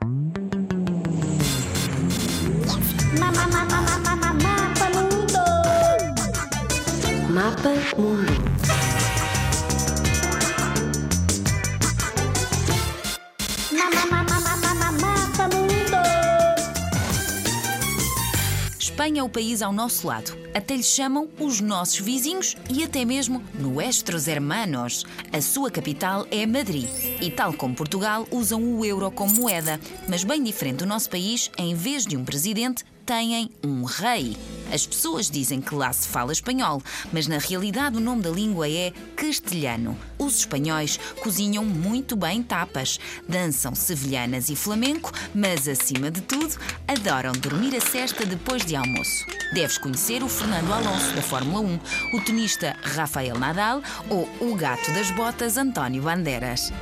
Mapa Mundo. Mapa Mundo. Mapa Espanha é o país ao nosso lado. Até lhe chamam os nossos vizinhos e até mesmo nuestros hermanos. A sua capital é Madrid. E tal como Portugal, usam o euro como moeda. Mas bem diferente do nosso país, em vez de um presidente, têm um rei. As pessoas dizem que lá se fala espanhol, mas na realidade o nome da língua é castelhano. Os espanhóis cozinham muito bem tapas, dançam sevilhanas e flamenco, mas acima de tudo, adoram dormir a cesta depois de almoço. Deves conhecer o Fernando Alonso da Fórmula 1, o tenista Rafael Nadal ou o gato das botas António Bandeiras.